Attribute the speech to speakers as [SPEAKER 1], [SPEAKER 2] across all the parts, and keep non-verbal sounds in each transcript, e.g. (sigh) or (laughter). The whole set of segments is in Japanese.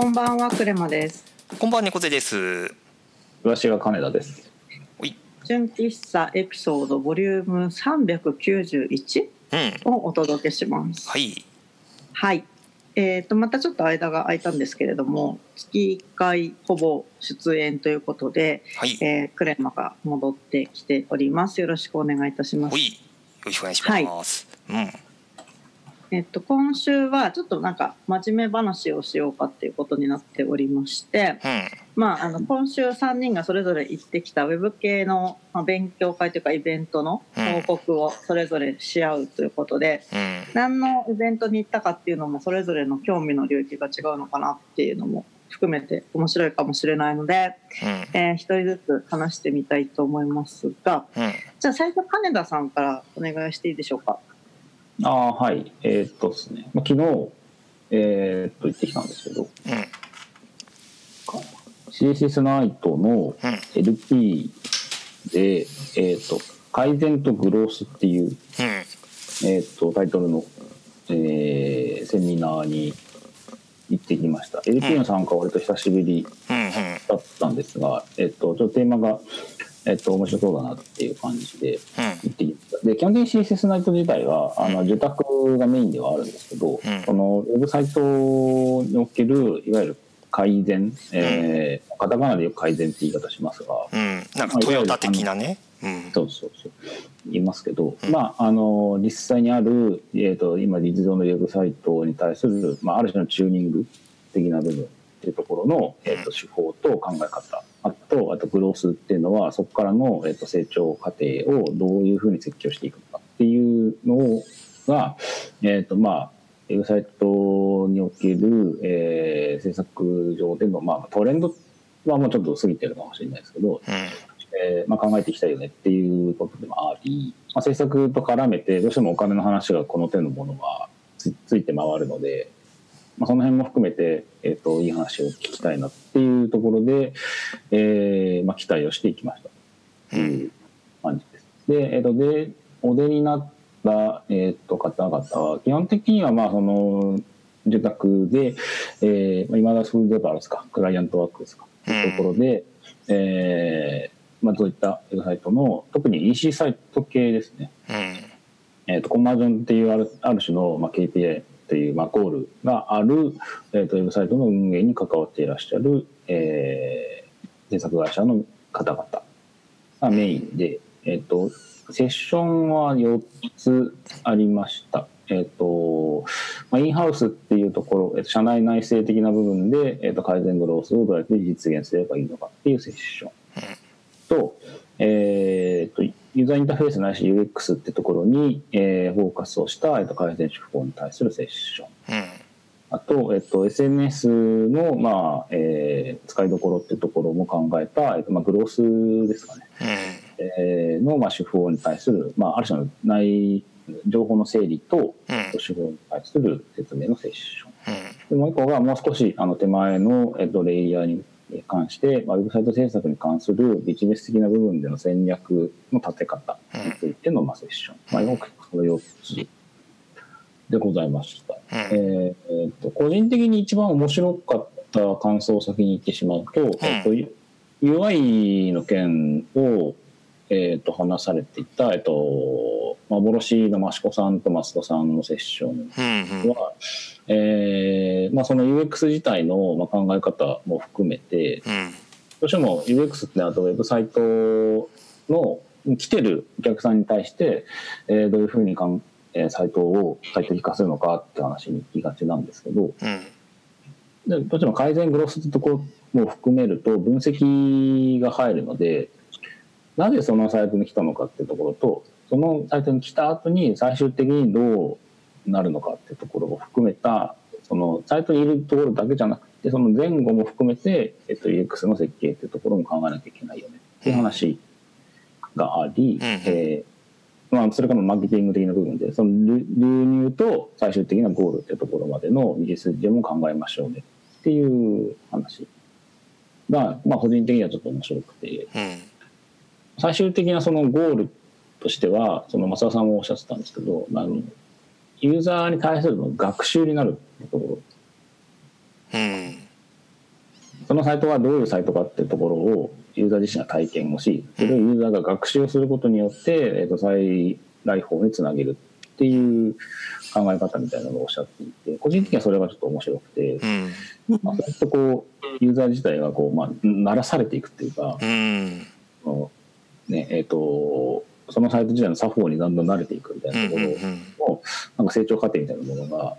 [SPEAKER 1] こんばんはクレマです。
[SPEAKER 2] こんばんは猫背です。
[SPEAKER 3] 私が金田です。
[SPEAKER 1] 純喫茶エピソードボリューム391
[SPEAKER 2] うん。
[SPEAKER 1] をお届けします。
[SPEAKER 2] はい。
[SPEAKER 1] はい。えー、とまたちょっと間が空いたんですけれども月1回ほぼ出演ということで、
[SPEAKER 2] はい。
[SPEAKER 1] えークレマが戻ってきております。よろしくお願いいたします。
[SPEAKER 2] よろしくお願いします、うん
[SPEAKER 1] えっと、今週はちょっとなんか真面目話をしようかっていうことになっておりまして、
[SPEAKER 2] うん。
[SPEAKER 1] まあ、あの今週3人がそれぞれ行ってきたウェブ系のまあ勉強会というかイベントの報告をそれぞれし合うということで、
[SPEAKER 2] うん。
[SPEAKER 1] 何のイベントに行ったかっていうのもそれぞれの興味の領域が違うのかなっていうのも含めて面白いかもしれないので、えー一人ずつ話してみたいと思いますが
[SPEAKER 2] うんうん。
[SPEAKER 1] じゃあ最初金田さんからお願いしていいでしょうか？
[SPEAKER 3] ああはい。えーっとですね、まあ、昨日えーっと行ってきたんですけど。
[SPEAKER 2] うん。
[SPEAKER 3] CSS ナイトの
[SPEAKER 2] うん
[SPEAKER 3] LP で、えーっと改善とグロースっていう、
[SPEAKER 2] うん。
[SPEAKER 3] えーっとタイトルの、えーセミナーに行ってきました。LP の参加は割と久しぶり
[SPEAKER 2] うん。
[SPEAKER 3] だったんですが、えーっとちょっとテーマが、えーっと面白そうだなっていう感じで行ってきましたで基本的に CSS ナイト自体はあの受託がメインではあるんですけど、
[SPEAKER 2] ん。
[SPEAKER 3] そのウェブサイトにおけるいわゆる改善、えーカタカナでよく改善って言い方しますが、
[SPEAKER 2] うん。なんかトヨタ的なね。うん。
[SPEAKER 3] そうそうそう。言いますけど、
[SPEAKER 2] うん。
[SPEAKER 3] まああの実際にある、えー、と今実情のウェブサイトに対する、まあ、ある種のチューニング的な部分っていうところの、えー、と手法と考え方あとあとグロースっていうのはそこからの、えー、と成長過程をどういうふうに設計をしていくのかっていうのが、えーとまあ、ウェブサイトにおける、えー制作上での、まあ、トレンドはもうちょっと過ぎてるかもしれないですけど、えーまあ、考えていきたいよねっていうことでもあり、まあ、制作と絡めてどうしてもお金の話がこの手のものはつついて回るので、まあ、その辺も含めて、えー、といい話を聞きたいなっていうところで、えーまあ、期待をしていきました。っていう感じです。で,、えー、とでお出になった、えー、と方々は基本的にはまあその受託で、えーまあ、今田フードデバーですか？クライアントワークですか？というところで、えーまあ、そういったウェブサイトの特に EC サイト系ですね、
[SPEAKER 2] うん。
[SPEAKER 3] えー、とコンバージョンっていうあるある種の、まあ、KPI という、まあ、ゴールがある、えー、とウェブサイトの運営に関わっていらっしゃる、えー、制作会社の方々がメインで、えー、とセッションは4つありました。えっとまあ、インハウスっていうところ、えっと、社内内製的な部分で、えっと、改善グロースをどうやって実現すればいいのかっていうセッションと,、えっとユーザーインターフェースないし UX ってところに、えーフォーカスをした、えっと、改善手法に対するセッション。
[SPEAKER 2] うん。
[SPEAKER 3] あと、えっと、SNS の、まあえー使いどころってところも考えた、えっとまあ、グロースですかね。えーの、まあ、手法に対する、まあ、ある種の内情報の整理と
[SPEAKER 2] うん。
[SPEAKER 3] 手法に対する説明のセッション。
[SPEAKER 2] うん。
[SPEAKER 3] でもう一個がもう少しあの手前の、えっと、レイヤーに関して、まあ、ウェブサイト制作に関するビジネス的な部分での戦略の立て方についての、まあ、セッション、まあ、よくこの4つでございました。
[SPEAKER 2] うん。
[SPEAKER 3] えーえーと個人的に一番面白かった感想を先に言ってしまうと,、えっと UI の件を、えー、と話されていた、えっと幻の益子さんと増田さんのセッション
[SPEAKER 2] うんうん。
[SPEAKER 3] は、えーまあ、その UX 自体の、まあ、考え方も含めて
[SPEAKER 2] うん。
[SPEAKER 3] どうしても UX ってなるとウェブサイトの来てるお客さんに対して、えーどういうふうにかん、えーサイトを最適化するのかって話に行きがちなんですけど
[SPEAKER 2] うん。
[SPEAKER 3] でどうしても改善グロスってところも含めると分析が入るのでなぜそのサイトに来たのかっていうところとそのサイトに来た後に最終的にどうなるのかっていうところを含めたそのサイトにいるところだけじゃなくてその前後も含めて、えっと、UX の設計っていうところも考えなきゃいけないよね。っていう話があり、
[SPEAKER 2] うん。
[SPEAKER 3] えーまあ、それからマーケティング的な部分でその流流入と最終的なゴールっていうところまでの道筋も考えましょうねっていう話が、まあ、個人的にはちょっと面白くて。
[SPEAKER 2] うん
[SPEAKER 3] 最終的なそのゴールとしてはその増田さんもおっしゃってたんですけどあのユーザーに対するの学習になるところ。
[SPEAKER 2] うん。
[SPEAKER 3] そのサイトがどういうサイトかっていうところをユーザー自身が体験をしそれをユーザーが学習をすることによって、えー、と再来訪につなげるっていう考え方みたいなのをおっしゃっていて個人的にはそれがちょっと面白くて、うん、まあ、そうやってこうユーザー自体がこう、まあ、慣らされていくっていうか、うん、ねえーと、そのサイト自体の作法にだんだん慣れていくみたいなところの、なんか成長過程みたいなものが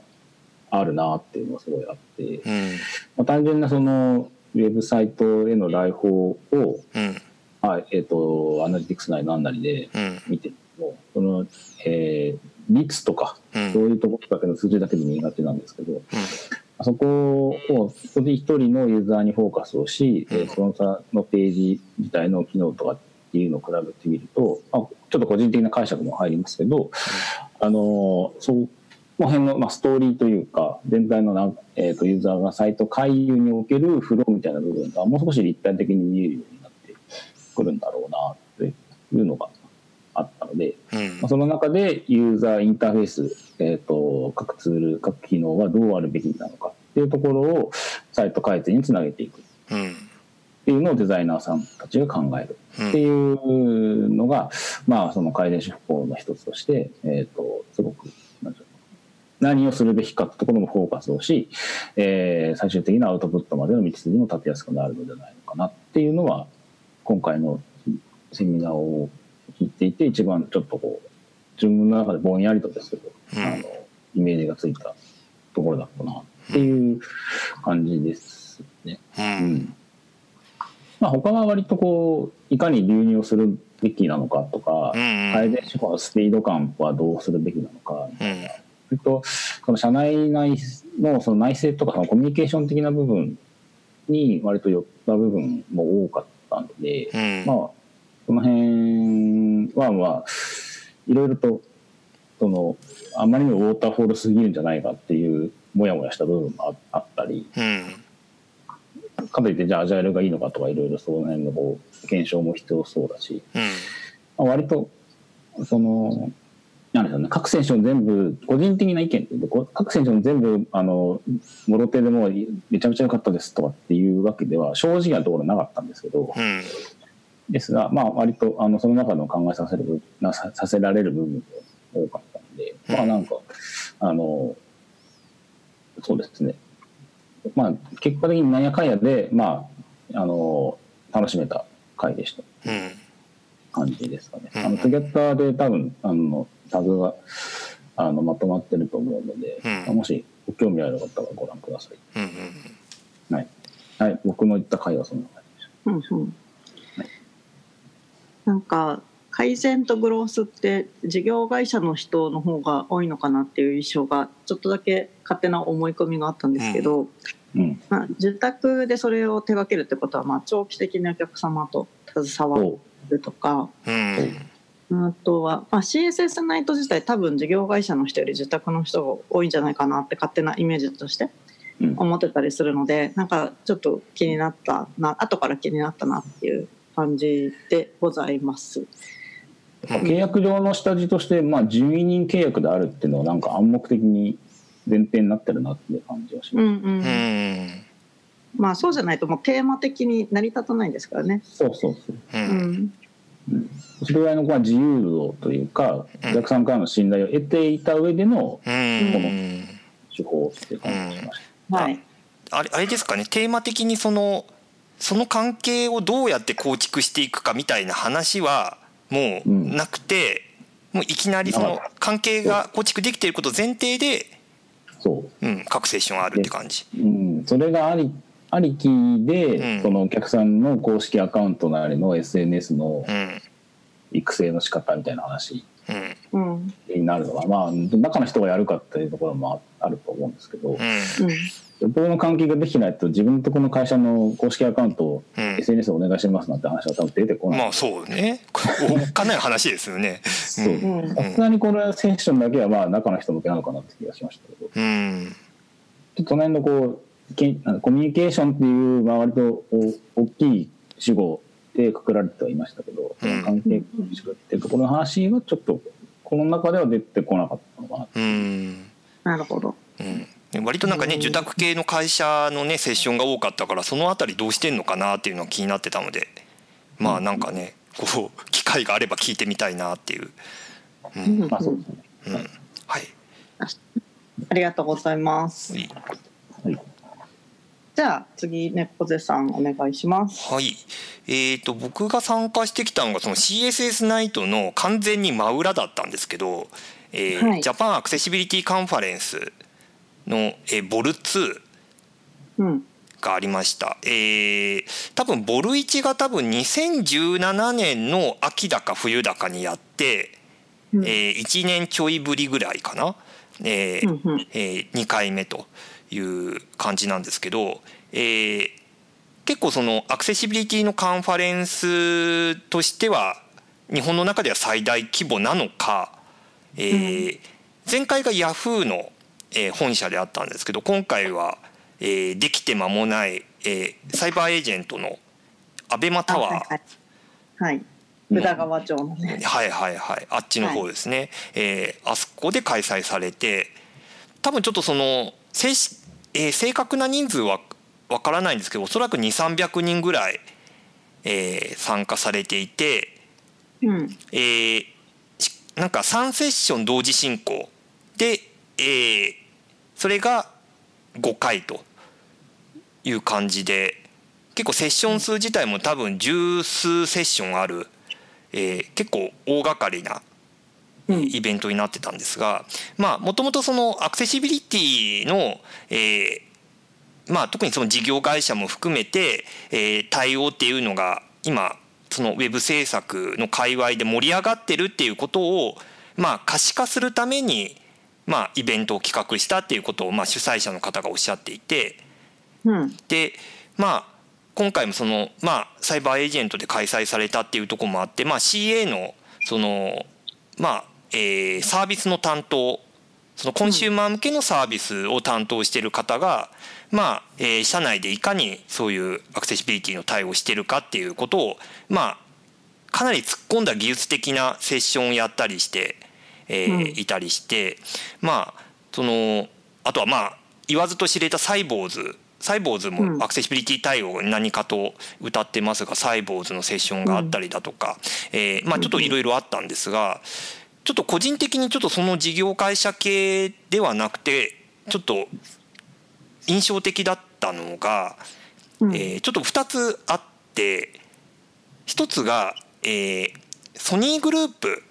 [SPEAKER 3] あるなっていうのがすごいあって、うん、まあ、単純なそのウェブサイトへの来訪を、はいえーと、アナリティクスなり何なりで見ても、その、えー、率とか、そういうところだけの数字だけで苦手なんですけど、うん、そこを一人一人のユーザーにフォーカスをし、うん、その差のページ自体の機能とかっていうのを比べてみると、まあ、ちょっと個人的な解釈も入りますけど、あのその辺の、まあ、ストーリーというか全体のな、えーと、ユーザーがサイト回遊におけるフローみたいな部分がもう少し立体的に見えるようになってくるんだろうなっていうのがあったので、うん、まあ、その中でユーザーインターフェース、えーと、各ツール各機能はどうあるべきなのかっていうところをサイト改善につなげていく。っていうのをデザイナーさんたちが考える。っていうのが、まあその改善手法の一つとして、えっ、ー、と、すごく何をするべきかってところもフォーカスをし、えー、最終的なアウトプットまでの道筋も立てやすくなるのではないのかなっていうのは今回のセミナーを聞いていて一番ちょっとこう自分の中でぼんやりとですけど、うん、あのイメージがついたところだったなっていう感じですね。うん、うんまあ、他は割とこういかに流入をするべきなのかとか、改善手法のスピード感はどうするべきなのか。みたいなえっと、この社内内のその内政とかそのコミュニケーション的な部分に割と寄った部分も多かったので、うん、まあその辺はまあいろいろとそのあまりにもウォーターフォールすぎるんじゃないかっていうもやもやした部分もあったり、うん、かといってじゃあアジャイルがいいのかとかいろいろその辺のこう検証も必要そうだし、うん、まあ、割とそのなんでしょうね、各選手も全部、個人的な意見で、各選手も全部、あの、もろ手でもめちゃめちゃ良かったですとかっていうわけでは、正直なところなかったんですけど、うん、ですが、まあ、割と、あの、その中の考えさせる、なささせられる部分が多かったんで、まあ、なんか、あの、そうですね。まあ、結果的になんやかんやで、まあ、あの、楽しめた回でした。うん感じですかね。あの、トゥギャッターで多分、あの、タグがあのまとまってると思うので、うん、もしご興味ある方はご覧ください。うんうん、はい、はい、僕の言った回はそんな感じでした。うんうん
[SPEAKER 1] はい、なんか改善とグロースって事業会社の人の方が多いのかなっていう印象がちょっとだけ勝手な思い込みがあったんですけど、うん、まあ、自宅でそれを手掛けるってことは、まあ、長期的なお客様と携わるとか、うん、あとは、まあ、CSS ナイト自体多分事業会社の人より自宅の人が多いんじゃないかなって勝手なイメージとして思ってたりするので、うん、なんかちょっと気になったな後から気になったなっていう感じでございます。
[SPEAKER 3] 契約上の下地として、まあ、12人契約であるっていうのはなんか暗黙的に前提になってるなっていう感じはします。うんうん。
[SPEAKER 1] まあそうじゃないともうテーマ的に成り立たないんですからね。
[SPEAKER 3] そうそうそう。うん、それぐらいの自由度というか、お客さんからの信頼を得ていた上でのこの手法っていう感じがしました。はい、
[SPEAKER 2] あれあれですかね。テーマ的にそのその関係をどうやって構築していくかみたいな話はもうなくて、うん、もういきなりその関係が構築できていること前提でそう、うん、各セッションあるって感じ。
[SPEAKER 3] うん、それがありありきで、うん、そのお客さんの公式アカウントなりの SNS の育成の仕方みたいな話になるのが、まあ中の人がやるかっていうところもあると思うんですけど、うん、の関係ができないと自分のとこの会社の公式アカウントを SNS お願いしますなんて話は多分出てこない。
[SPEAKER 2] まあそうね。おかない話ですよね。
[SPEAKER 3] そう。さすがにこれセッションだけはまあ中の人向けなのかなって気がしましたけど。うん、ちょっとその辺のこうコミュニケーションっていう、まあ、割と大きい主語でくくられてはいましたけど、うん、関係っていうところの話はちょっとこの中では出てこなかったのかな
[SPEAKER 1] うんなるほど、うん、
[SPEAKER 2] 割となんかね受託系の会社のねセッションが多かったからその辺りどうしてんのかなっていうのが気になってたのでまあなんかねこう機会があれば聞いてみたいなっていう。
[SPEAKER 3] うん、まあそうですね。うん、
[SPEAKER 2] はい。
[SPEAKER 1] ありがとうございます。はい。じゃあ次猫背さんお願いします。
[SPEAKER 2] はい。えっ、ー、と僕が参加してきたのがその CSS ナイトの完全に真裏だったんですけど、えーはい、ジャパンアクセシビリティカンファレンスの、えー、ボル2がありました、うん、えー、多分ボル1が多分2017年の秋だか冬だかにやって、うん、えー、1年ちょいぶりぐらいかな、えーうんうん、えー、2回目という感じなんですけど、えー、結構そのアクセシビリティのカンファレンスとしては日本の中では最大規模なのか、えー、前回がヤフーのえー、本社であったんですけど今回は、えー、できて間もない、えー、サイバーエージェントのアベマタワー、はい、
[SPEAKER 1] はい、宇田川町のね。
[SPEAKER 2] はいはいはい。あっちの方ですね、はい、えー、あそこで開催されて多分ちょっとその正,、えー、正確な人数はわからないんですけどおそらく2300人ぐらい、えー、参加されていて、
[SPEAKER 1] うん。え
[SPEAKER 2] ー、なんか3セッション同時進行で、えー、それが5回という感じで結構セッション数自体も多分十数セッションある、えー、結構大掛かりなイベントになってたんですがまあもともとそのアクセシビリティの、えーまあ、特にその事業会社も含めて、えー、対応っていうのが今そのウェブ制作の界隈で盛り上がってるっていうことをまあ可視化するためにまあ、イベントを企画したっていうことを、まあ、主催者の方がおっしゃっていて、
[SPEAKER 1] うん、
[SPEAKER 2] でまあ今回もその、まあ、サイバーエージェントで開催されたっていうところもあって、まあ、CA のその、まあえー、サービスの担当そのコンシューマー向けのサービスを担当している方が、まあえー、社内でいかにそういうアクセシビリティの対応しているかっていうことを、まあ、かなり突っ込んだ技術的なセッションをやったりして。えー、いたりしてまあそのあとはまあ言わずと知れたサイボーズ。サイボーズもアクセシビリティ対応何かと歌ってますがサイボーズのセッションがあったりだとか、えまあちょっといろいろあったんですがちょっと個人的にちょっとその事業会社系ではなくてちょっと印象的だったのが、えちょっと2つあって1つが、えソニーグループ。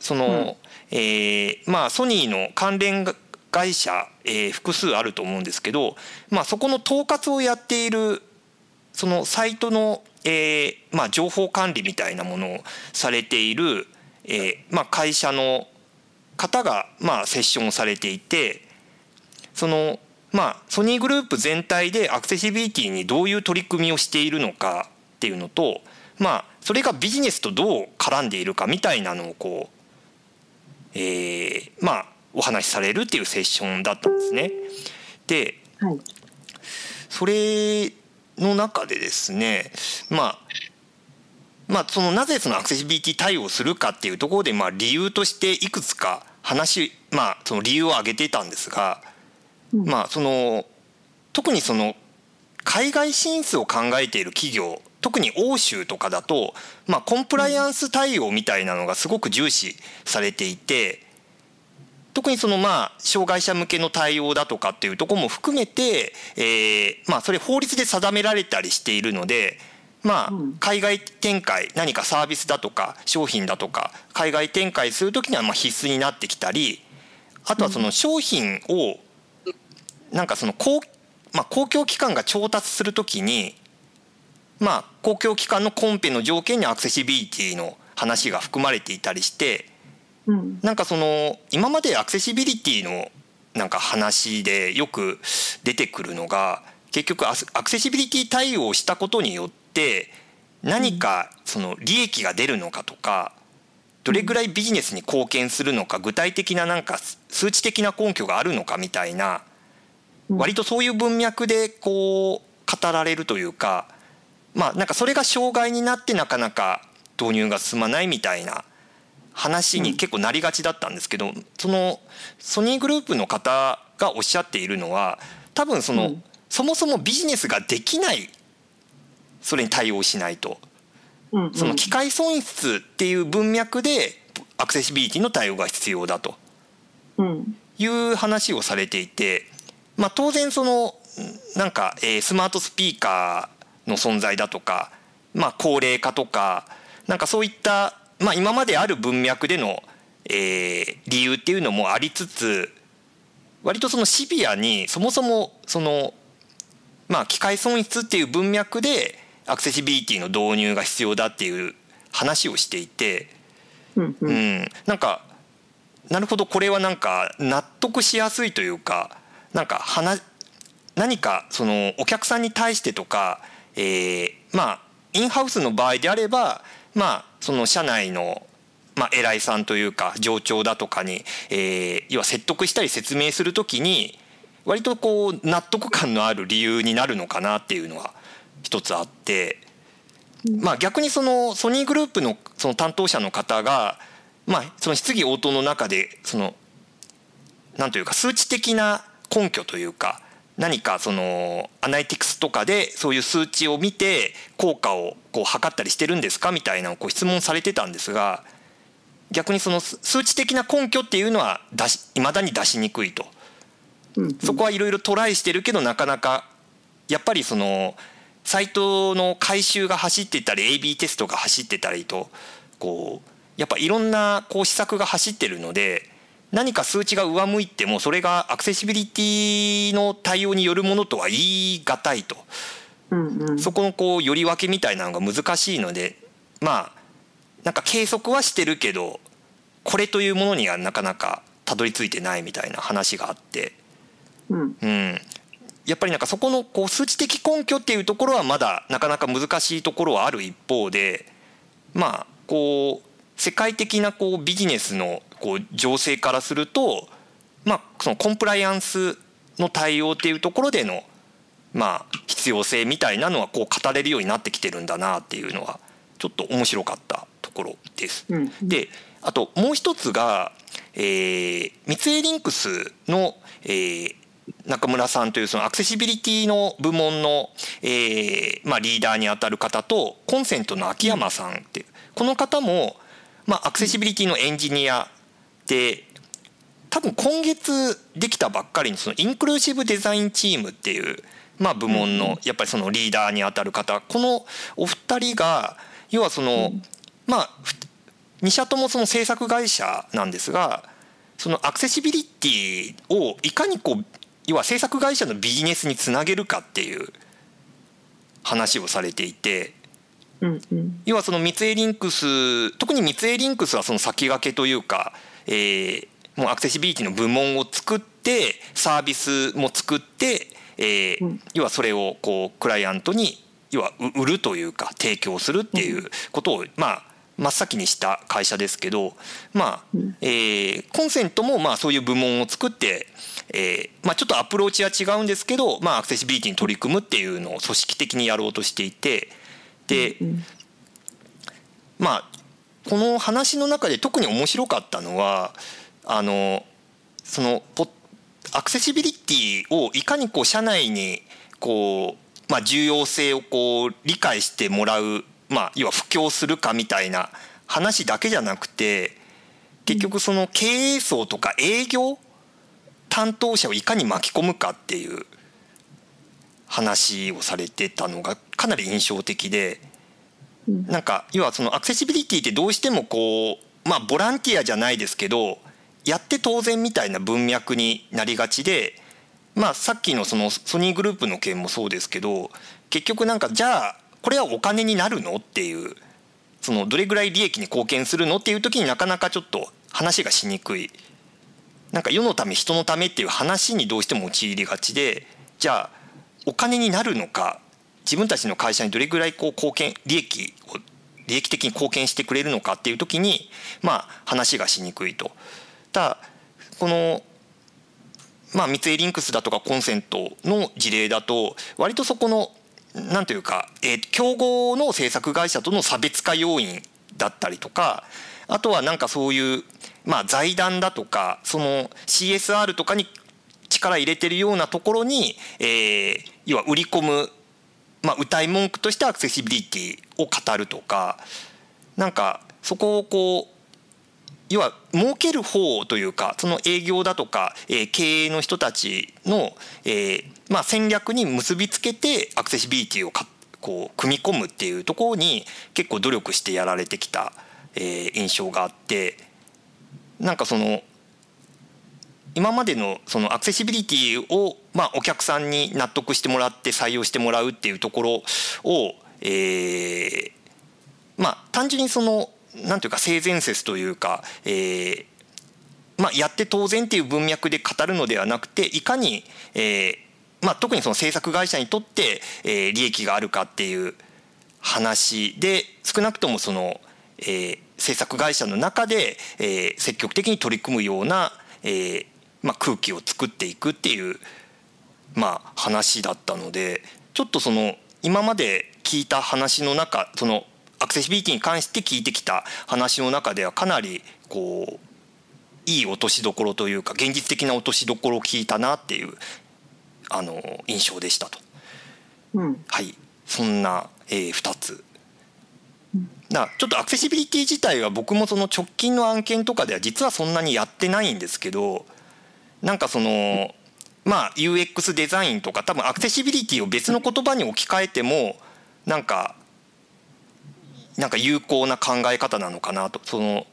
[SPEAKER 2] その、えー、まあソニーの関連会社、えー、複数あると思うんですけど、まあ、そこの統括をやっているそのサイトの、えーまあ、情報管理みたいなものをされている、えーまあ、会社の方が、まあ、セッションをされていてそのまあソニーグループ全体でアクセシビリティにどういう取り組みをしているのかっていうのとまあそれがビジネスとどう絡んでいるかみたいなのをこうえー、まあお話しされるっていうセッションだったんですね。で、
[SPEAKER 1] はい、
[SPEAKER 2] それの中でですねまあまあ、そのなぜそのアクセシビリティ対応するかっていうところでまあ理由としていくつか話まあその理由を挙げていたんですが、まあその特にその海外進出を考えている企業特に欧州とかだと、まあ、コンプライアンス対応みたいなのがすごく重視されていて特にそのまあ障害者向けの対応だとかっていうとこも含めて、えー、まあそれ法律で定められたりしているので。まあ、海外展開何かサービスだとか商品だとか海外展開する時にはまあ必須になってきたりあとはその商品をなんかその公,、まあ、公共機関が調達する時にまあ、公共機関のコンペの条件にアクセシビリティの話が含まれていたりして、
[SPEAKER 1] うん、
[SPEAKER 2] なんかその今までアクセシビリティのなんか話でよく出てくるのが結局アクセシビリティ対応したことによって何かその利益が出るのかとかどれぐらいビジネスに貢献するのか具体的ななんか数値的な根拠があるのかみたいな割とそういう文脈でこう語られるというかまあなんかそれが障害になってなかなか導入が進まないみたいな話に結構なりがちだったんですけどそのソニーグループの方がおっしゃっているのは多分その、うん、そもそもビジネスができないそれに対応しないと、その機械損失っていう文脈でアクセシビリティの対応が必要だと。いう話をされていて、まあ、当然そのなんか、えー、スマートスピーカーの存在だとか、まあ、高齢化とかなんかそういった、まあ、今まである文脈での、えー、理由っていうのもありつつ割とそのシビアにそもそもその、まあ、機械損失っていう文脈でアクセシビリティの導入が必要だっていう話をしていて、うん、うん、なんかなるほどこれはなんか納得しやすいというかなんか話何かそのお客さんに対してとか、えー、まあインハウスの場合であればまあその社内のまあ、偉いさんというか上長だとかに、えー、要は説得したり説明するときに割とこう納得感のある理由になるのかなっていうのは一つあって、まあ、逆にそのソニーグループのその担当者の方が、まあ、その質疑応答の中でそのなんというか数値的な根拠というか何かそのアナリティクスとかでそういう数値を見て効果をこう測ったりしてるんですかみたいなこう質問されてたんですが逆にその数値的な根拠っていうのは出し未だに出しにくいと、そこはいろいろトライしてるけどなかなかやっぱりそのサイトの回収が走ってたり AB テストが走ってたりとこうやっぱいろんなこう施策が走ってるので何か数値が上向いてもそれがアクセシビリティの対応によるものとは言い難いと、うんうん、そこのこうより分けみたいなのが難しいのでまあなんか計測はしてるけどこれというものにはなかなかたどり着いてないみたいな話があって、うん、うん、やっぱりなんかそこのこう数値的根拠っていうところはまだなかなか難しいところはある一方でまあこう世界的なこうビジネスのこう情勢からすると、まあ、そのコンプライアンスの対応っていうところでの、まあ、必要性みたいなのはこう語れるようになってきてるんだなっていうのはちょっと面白かったところです。うん、であともう一つが、えー、三井リンクスの、えー、中村さんというそのアクセシビリティの部門の、えーまあ、リーダーにあたる方とコンセントの秋山さんっていうこの方も、まあ、アクセシビリティのエンジニアで多分今月できたばっかりにそのインクルーシブデザインチームっていう、まあ、部門のやっぱりそのリーダーにあたる方。このお二人が要はそのまあ2社ともその制作会社なんですがそのアクセシビリティをいかにこう要は制作会社のビジネスにつなげるかっていう話をされていて要はその三井リンクス特に三井リンクスはその先駆けというか、えー、もうアクセシビリティの部門を作ってサービスも作って、えー、うん、要はそれをこうクライアントに要は売るというか提供するっていうことを、まあ真っ先にした会社ですけど、まあえー、コンセントもまあそういう部門を作って、えーまあ、ちょっとアプローチは違うんですけど、まあ、アクセシビリティに取り組むっていうのを組織的にやろうとしていて、で、まあこの話の中で特に面白かったのはあのそのアクセシビリティをいかにこう社内にこう、まあ、重要性をこう理解してもらう、まあ、要は布教するかみたいな話だけじゃなくて結局その経営層とか営業担当者をいかに巻き込むかっていう話をされてたのがかなり印象的でなんか要はそのアクセシビリティってどうしてもこうまあボランティアじゃないですけどやって当然みたいな文脈になりがちでまあさっきのそのソニーグループの件もそうですけど結局なんかじゃあこれはお金になるのっていうそのどれぐらい利益に貢献するのっていう時になかなかちょっと話がしにくい。なんか世のため人のためっていう話にどうしても陥りがちでじゃあお金になるのか自分たちの会社にどれぐらいこう貢献利益を利益的に貢献してくれるのかっていう時にまあ話がしにくいと。ただこのまあ、三井リンクスだとかコンセントの事例だと割とそこのなんというか、えー、競合の制作会社との差別化要因だったりとかあとはなんかそういう、まあ、財団だとかその CSR とかに力入れてるようなところに、えー、要は売り込む、まあ、歌い文句としてアクセシビリティを語るとかなんかそこをこう要は儲ける方というかその営業だとか、えー、経営の人たちの、えーまあ、戦略に結びつけてアクセシビリティをかこう組み込むっていうところに結構努力してやられてきた、えー、印象があってなんかその今までのそのアクセシビリティをまあお客さんに納得してもらって採用してもらうっていうところをえまあ単純にそのなんていうか性善説というか、えまあ、やって当然っていう文脈で語るのではなくていかに、えまあ、特にその制作会社にとって、え、利益があるかっていう話で少なくともその、え、制作会社の中で、え、積極的に取り組むような、えーまあ、空気を作っていくっていう、まあ、話だったのでちょっとその今まで聞いた話の中そのアクセシビリティに関して聞いてきた話の中ではかなりこういい落としどころというか現実的な落としどころを聞いたなっていうあの印象でしたと。
[SPEAKER 1] うん、
[SPEAKER 2] はいそんな、えー、2つ。だちょっとアクセシビリティ自体は僕もその直近の案件とかでは実はそんなにやってないんですけどなんかそのまあ UX デザインとか多分アクセシビリティを別の言葉に置き換えてもなんかなんか有効な考え方なのかなとその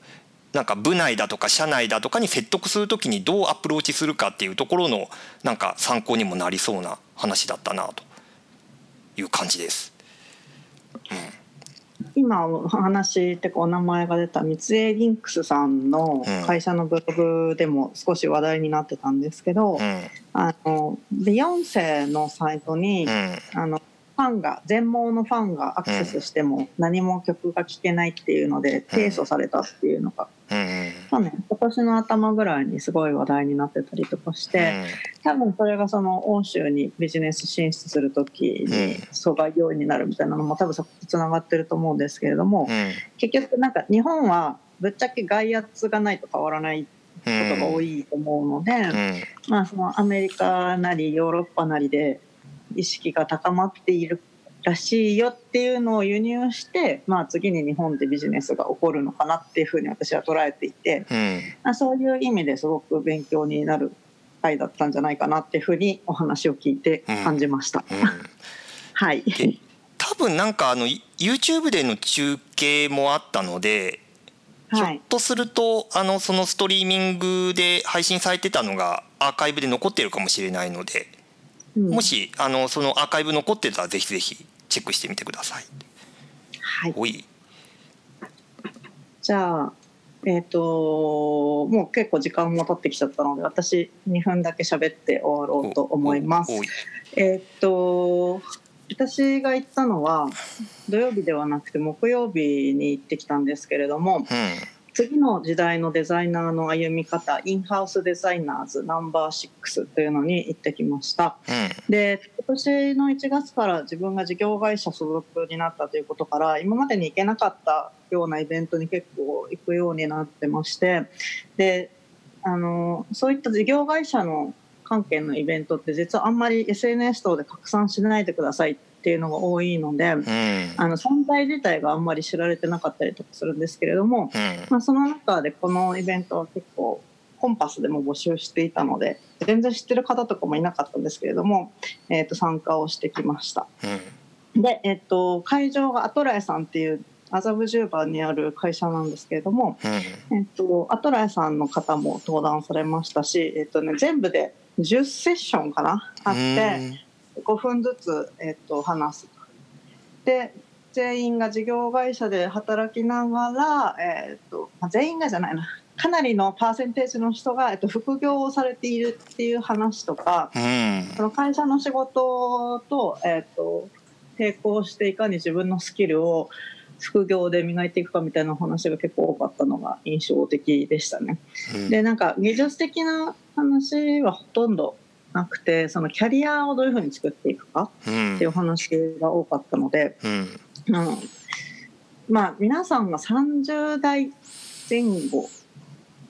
[SPEAKER 2] なんか部内だとか社内だとかに説得する時にどうアプローチするかっていうところのなんか参考にもなりそうな話だったなという感じです。
[SPEAKER 1] うん、今お話ってお名前が出た三井リンクスさんの会社のブログでも少し話題になってたんですけど、うん、あのビヨンセのサイトに、うん、あのファンが全盲のファンがアクセスしても何も曲が聴けないっていうので提訴されたっていうのが、去年今年の頭ぐらいにすごい話題になってたりとかして、多分それがその欧州にビジネス進出する時に阻害要因になるみたいなのも多分そことつながってると思うんですけれども、結局なんか日本はぶっちゃけ外圧がないと変わらないことが多いと思うので、まあそのアメリカなりヨーロッパなりで意識が高まっているらしいよっていうのを輸入して、まあ、次に日本でビジネスが起こるのかなっていうふうに私は捉えていて、うん、そういう意味ですごく勉強になる回だったんじゃないかなっていうふうにお話を聞いて感じました。うんうん、(laughs) はい
[SPEAKER 2] 多分なんかあの YouTube での中継もあったので、ひょっとするとあのそのストリーミングで配信されてたのがアーカイブで残ってるかもしれないので。もしあのそのアーカイブ残ってたらぜひぜひチェックしてみてください。
[SPEAKER 1] はい。おいじゃあえっ、ー、ともう結構時間も経ってきちゃったので私2分だけ喋って終わろうと思います。えっ、ー、と私が行ったのは土曜日ではなくて木曜日に行ってきたんですけれども、うん、次の時代のデザイナーの歩み方インハウスデザイナーズナンバー6というのに行ってきました、うん、で今年の1月から自分が事業会社所属になったということから今までに行けなかったようなイベントに結構行くようになってましてであのそういった事業会社の関係のイベントって実はあんまり SNS 等で拡散しないでくださいっていうのが多いので、うん、あの存在自体があんまり知られてなかったりとかするんですけれども、うん、まあ、その中でこのイベントは結構コンパスでも募集していたので全然知ってる方とかもいなかったんですけれども、えー、と参加をしてきました。うん、で、えー、と会場がアトラエさんっていう麻布十番にある会社なんですけれども、うん、えっと、アトラエさんの方も登壇されましたし、えっとね、全部で10セッションかなあって、5分ずつ、えっと、話す。で全員が事業会社で働きながら、えっとまあ、全員がじゃないなかなりのパーセンテージの人が、えっと、副業をされているっていう話とか、うん、その会社の仕事と,、えっと並行していかに自分のスキルを副業で磨いていくかみたいな話が結構多かったのが印象的でしたね。うん、でなんか技術的な話はほとんどなくてそのキャリアをどういうふうに作っていくかっていう話が多かったので、うん、うん、まあ皆さんが30代前後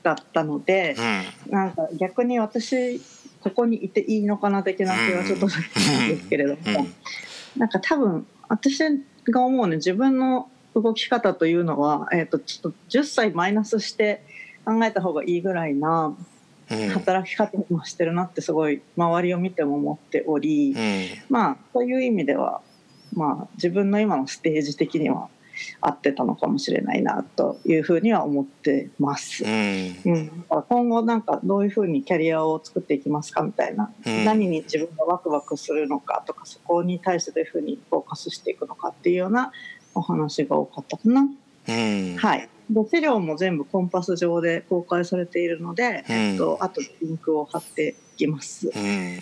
[SPEAKER 1] だったので、うん、なんか逆に私ここにいていいのかな的な気はちょっとするんですけれども、なんか多分私が思うね自分の動き方というのは、えー、とちょっと10歳マイナスして考えた方がいいぐらいな働き方もしてるなってすごい周りを見ても思っており、まあそういう意味では、まあ、自分の今のステージ的には合ってたのかもしれないなというふうには思ってます。うん、うん、今後なんかどういうふうにキャリアを作っていきますかみたいな、うん、何に自分がワクワクするのかとかそこに対してどういうふうにフォーカスしていくのかっていうようなお話が多かったかな。うん、はい。で資料も全部コンパス上で公開されているので、うん、えっと、あとリンクを貼っていきます。うん、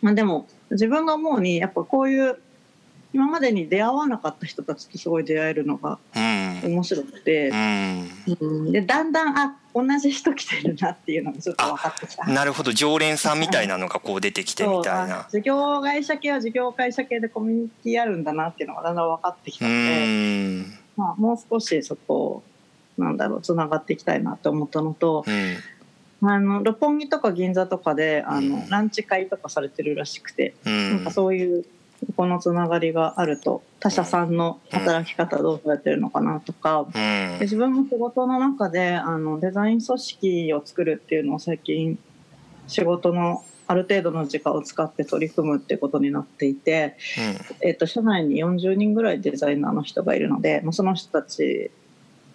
[SPEAKER 1] まあ、でも自分が思うにやっぱこういう今までに出会わなかった人たちとすごい出会えるのが面白くて、うん、うん、でだんだんあ同じ人来てるなっていうのがちょっと分かってきた。
[SPEAKER 2] なるほど。常連さんみたいなのがこう出てきてみたいな。(laughs)
[SPEAKER 1] 事業会社系は事業会社系でコミュニティあるんだなっていうのがだんだん分かってきたので、まあ、もう少しそこなんだろうつながっていきたいなと思ったのと、うん、あの六本木とか銀座とかであの、うん、ランチ会とかされてるらしくて、うん、なんかそういうこのつながりがあると他社さんの働き方どうやってるのかなとか、うん、自分も仕事の中であのデザイン組織を作るっていうのを最近仕事のある程度の時間を使って取り組むってことになっていて、うん、えーと、社内に40人ぐらいデザイナーの人がいるので、まあ、その人たち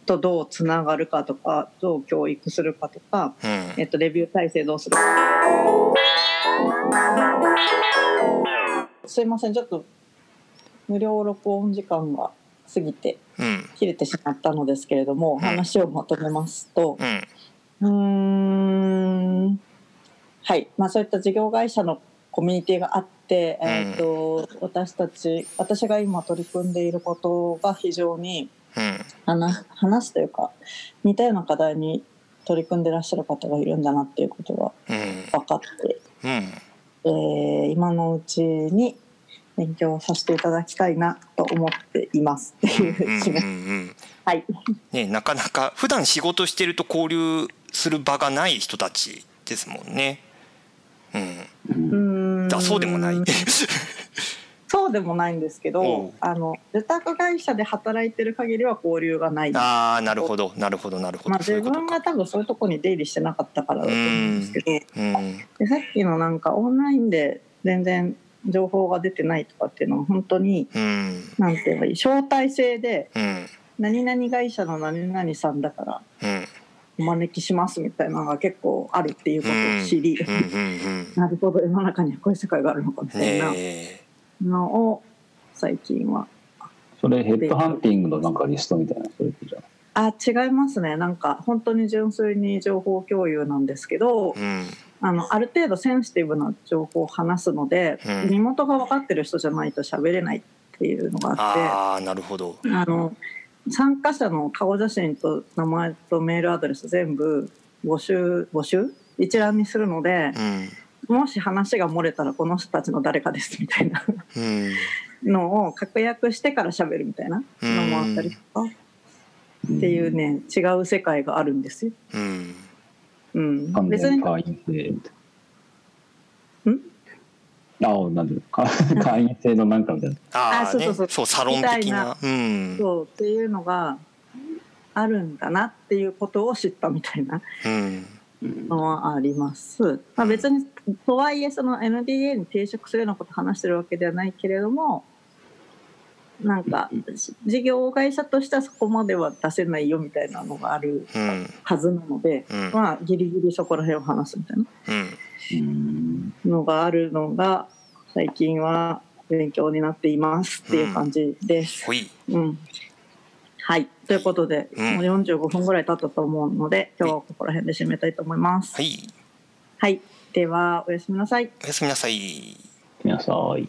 [SPEAKER 1] とどうつながるかとかどう教育するかとか、うん、えーとレビュー体制どうするか。すいませんちょっと無料録音時間が過ぎて切れてしまったのですけれども、うん、話をまとめますとうんはい。まあそういった事業会社のコミュニティがあって、うん、えーと、私たち私が今取り組んでいることが非常に、うん、話話すというか似たような課題に取り組んでらっしゃる方がいるんだなっていうことが分かって、うん、えー、今のうちに勉強させていただきたいなと思っていますっていうはい。
[SPEAKER 2] ねなかなか普段仕事してると交流する場がない人たちですもんね。うん。うん。そうでもない。(laughs)
[SPEAKER 1] そうでもないんですけど、あの受託会社で働いてる限りは交流がない
[SPEAKER 2] ああなるほど。なるほどなるほど、
[SPEAKER 1] まあ、自分が多分そういうとこに出入りしてなかったからだと思うんですけどでさっきのなんかオンラインで全然情報が出てないとかっていうのは本当に、うん、なんていうか招待制で、うん、何々会社の何々さんだから、お招きしますみたいなのが結構あるっていうことを知り、なるほど世の中にはこういう世界があるのかみたいな。のを最近は。
[SPEAKER 3] それヘッドハンティングのなんかリストみたいなそういうじゃ
[SPEAKER 1] あ違いますね。なんか本当に純粋に情報共有なんですけど、うん、あのある程度センシティブな情報を話すので、うん、身元が分かってる人じゃないと喋れないっていうのがあ
[SPEAKER 2] ってあなるほど。
[SPEAKER 1] あの参加者の顔写真と名前とメールアドレス全部募集募集？一覧にするので、うん。もし話が漏れたらこの人たちの誰かですみたいな。のを確約してから喋るみたいな。のもあったりとか。っていうね違う世界があるんですよ。うん、うん、別に会
[SPEAKER 3] あなんで (laughs) 会員制のなんかみたいな。
[SPEAKER 2] あ、そうそうそう。そうサロン的な。
[SPEAKER 1] うん、そうっていうのがあるんだなっていうことを知ったみたいな。うんのはあります。まあ、別にとはいえその NDA に抵触するようなこと話してるわけではないけれどもなんか事業会社としてはそこまでは出せないよみたいなのがあるはずなので、うん、まあギリギリそこら辺を話すみたいなのがあるのが最近は勉強になっていますっていう感じです。うん、はい。ということで、うん、もう45分ぐらい経ったと思うので、今日はここら辺で締めたいと思います。はい。はい。では、おやすみなさい。
[SPEAKER 2] おやすみなさい。
[SPEAKER 3] おやすみなさい。